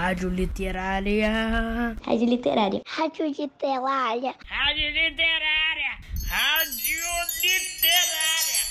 Rádio Literária. Rádio Literária. Rádio Literária. Rádio Literária. Rádio Literária.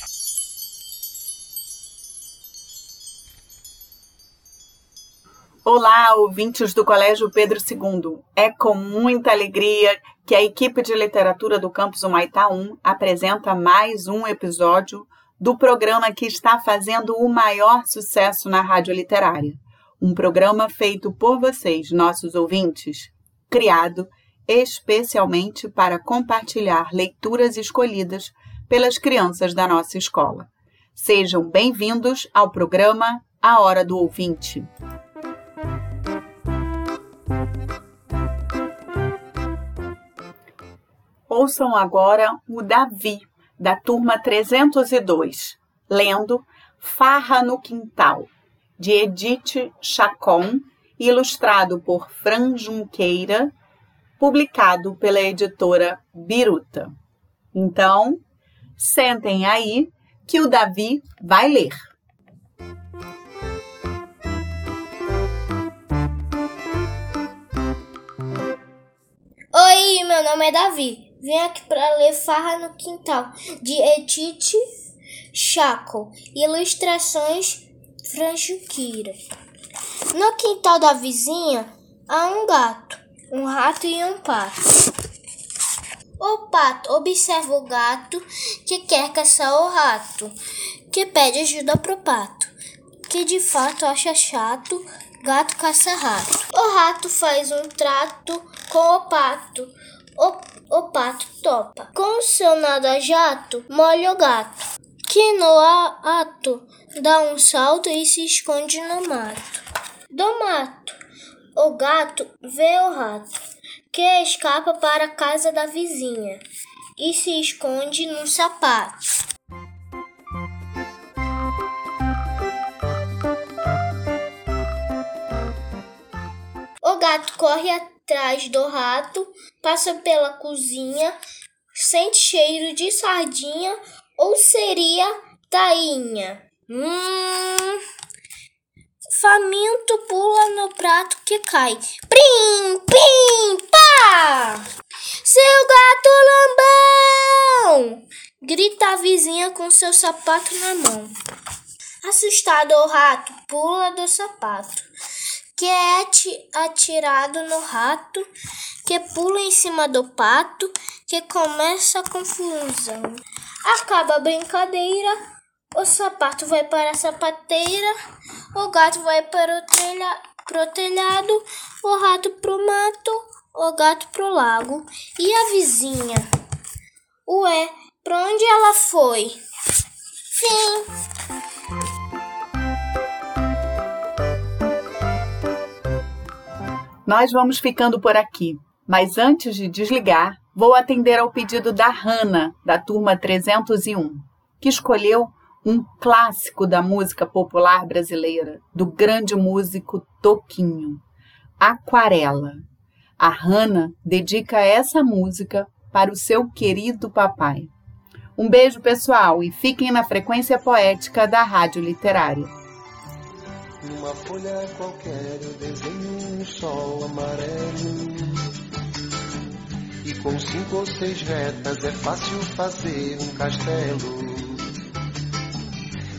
Olá, ouvintes do Colégio Pedro II. É com muita alegria que a equipe de literatura do campus Humaitá 1 apresenta mais um episódio do programa que está fazendo o maior sucesso na rádio literária. Um programa feito por vocês, nossos ouvintes, criado especialmente para compartilhar leituras escolhidas pelas crianças da nossa escola. Sejam bem-vindos ao programa A Hora do Ouvinte. Ouçam agora o Davi, da turma 302, lendo Farra no Quintal, de Edith Chacon, ilustrado por Fran Junqueira, publicado pela editora Biruta. Então, sentem aí que o Davi vai ler. Oi, meu nome é Davi. Vim aqui para ler Farra no Quintal, de Etite Chaco. Ilustrações Franjuquira. No quintal da vizinha há um gato, um rato e um pato. O pato observa o gato que quer caçar o rato, que pede ajuda pro pato, que de fato acha chato gato caça rato. O rato faz um trato com o pato. O o pato topa. Com seu nada jato, molha o gato, que no ato dá um salto e se esconde no mato. Do mato, o gato vê o rato, que escapa para a casa da vizinha e se esconde num sapato. O gato corre atrás do rato, passa pela cozinha, sente cheiro de sardinha ou seria tainha. Hum. Faminto pula no prato que cai. Prim, pim, pá! Seu gato lambão! Grita a vizinha com seu sapato na mão. Assustado, o rato pula do sapato que é atirado no rato, que pula em cima do pato, que começa a confusão. Acaba a brincadeira, o sapato vai para a sapateira, o gato vai para o telha, telhado, o rato pro mato, o gato pro lago. E a vizinha? Ué, pra onde ela foi? Fim. Nós vamos ficando por aqui, mas antes de desligar, vou atender ao pedido da Hanna, da turma 301, que escolheu um clássico da música popular brasileira, do grande músico Toquinho, Aquarela. A Hanna dedica essa música para o seu querido papai. Um beijo, pessoal, e fiquem na frequência poética da Rádio Literária. Numa folha qualquer eu desenho um sol amarelo. E com cinco ou seis retas é fácil fazer um castelo.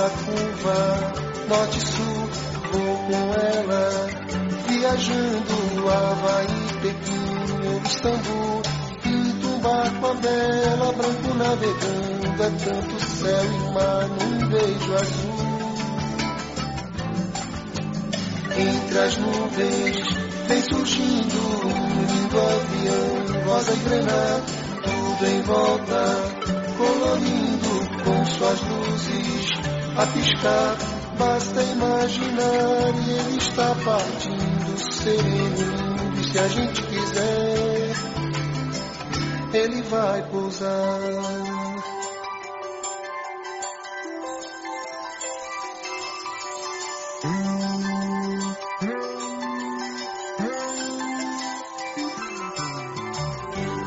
imensa curva, norte-sul, vou com ela, viajando Havaí, Pequim, Istambul, pinto um barco a bela, branco navegando é tanto céu e mar num beijo azul. Entre as nuvens vem surgindo um lindo avião, rosa e grená, tudo em volta, colorindo com suas luzes a piscar. Basta imaginar e ele está partindo sereno e se a gente quiser, ele vai pousar.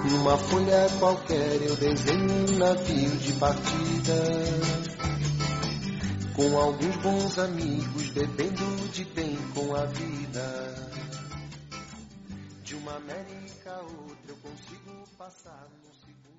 Numa folha qualquer eu desenho um navio de partida. Com alguns bons amigos, bebendo de bem com a vida. De uma América a outra eu consigo passar no segundo.